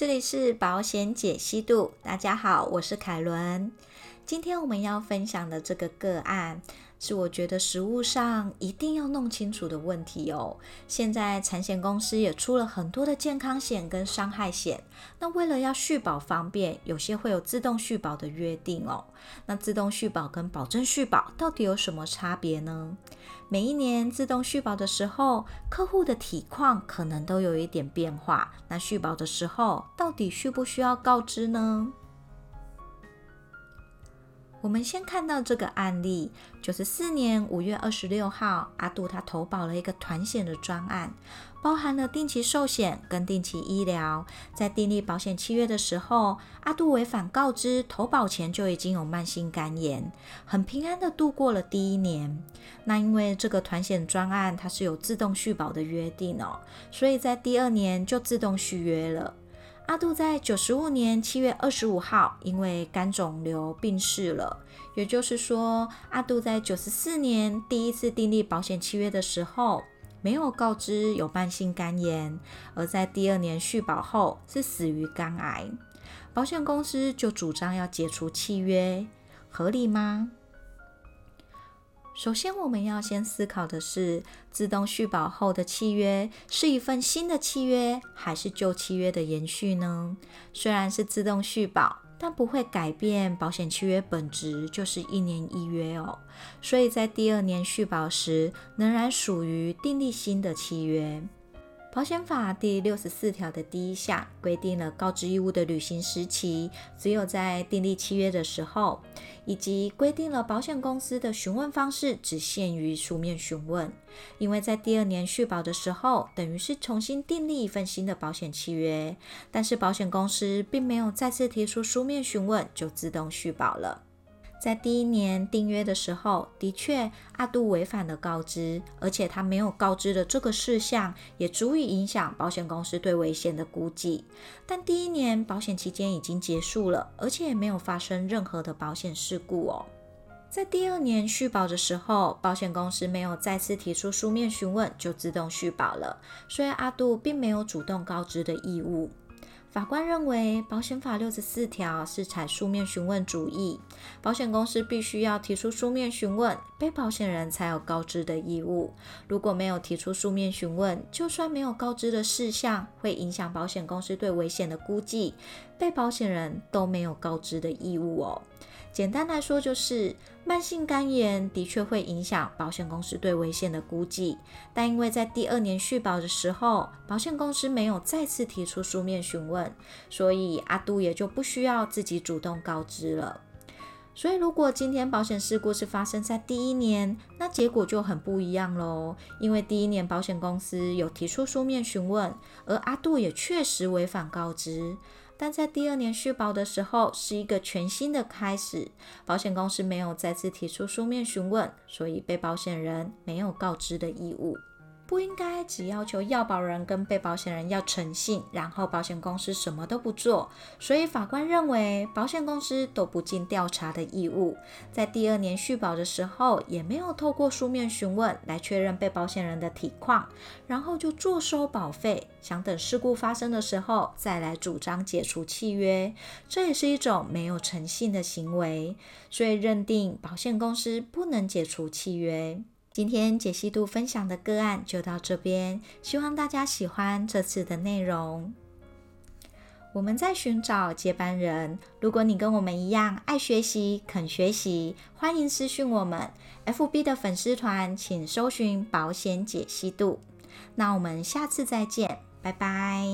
这里是保险解析度，大家好，我是凯伦。今天我们要分享的这个个案，是我觉得实务上一定要弄清楚的问题哦。现在产险公司也出了很多的健康险跟伤害险，那为了要续保方便，有些会有自动续保的约定哦。那自动续保跟保证续保到底有什么差别呢？每一年自动续保的时候，客户的体况可能都有一点变化。那续保的时候，到底需不需要告知呢？我们先看到这个案例，九十四年五月二十六号，阿杜他投保了一个团险的专案，包含了定期寿险跟定期医疗。在订立保险契约的时候，阿杜违反告知，投保前就已经有慢性肝炎，很平安的度过了第一年。那因为这个团险专案它是有自动续保的约定哦，所以在第二年就自动续约了。阿杜在九十五年七月二十五号因为肝肿瘤病逝了，也就是说，阿杜在九十四年第一次订立保险契约的时候，没有告知有慢性肝炎，而在第二年续保后是死于肝癌，保险公司就主张要解除契约，合理吗？首先，我们要先思考的是，自动续保后的契约是一份新的契约，还是旧契约的延续呢？虽然是自动续保，但不会改变保险契约本质，就是一年一约哦。所以在第二年续保时，仍然属于订立新的契约。保险法第六十四条的第一项规定了告知义务的履行时期，只有在订立契约的时候，以及规定了保险公司的询问方式只限于书面询问。因为在第二年续保的时候，等于是重新订立一份新的保险契约，但是保险公司并没有再次提出书面询问，就自动续保了。在第一年订约的时候，的确阿杜违反了告知，而且他没有告知的这个事项，也足以影响保险公司对危险的估计。但第一年保险期间已经结束了，而且也没有发生任何的保险事故哦。在第二年续保的时候，保险公司没有再次提出书面询问，就自动续保了，所以阿杜并没有主动告知的义务。法官认为，保险法六十四条是采书面询问主义，保险公司必须要提出书面询问，被保险人才有告知的义务。如果没有提出书面询问，就算没有告知的事项，会影响保险公司对危险的估计，被保险人都没有告知的义务哦。简单来说，就是慢性肝炎的确会影响保险公司对危险的估计，但因为在第二年续保的时候，保险公司没有再次提出书面询问，所以阿杜也就不需要自己主动告知了。所以，如果今天保险事故是发生在第一年，那结果就很不一样喽。因为第一年保险公司有提出书面询问，而阿杜也确实违反告知。但在第二年续保的时候，是一个全新的开始，保险公司没有再次提出书面询问，所以被保险人没有告知的义务。不应该只要求要保人跟被保险人要诚信，然后保险公司什么都不做。所以法官认为，保险公司都不尽调查的义务，在第二年续保的时候，也没有透过书面询问来确认被保险人的体况，然后就坐收保费，想等事故发生的时候再来主张解除契约，这也是一种没有诚信的行为。所以认定保险公司不能解除契约。今天解析度分享的个案就到这边，希望大家喜欢这次的内容。我们在寻找接班人，如果你跟我们一样爱学习、肯学习，欢迎私讯我们 FB 的粉丝团，请搜寻保险解析度。那我们下次再见，拜拜。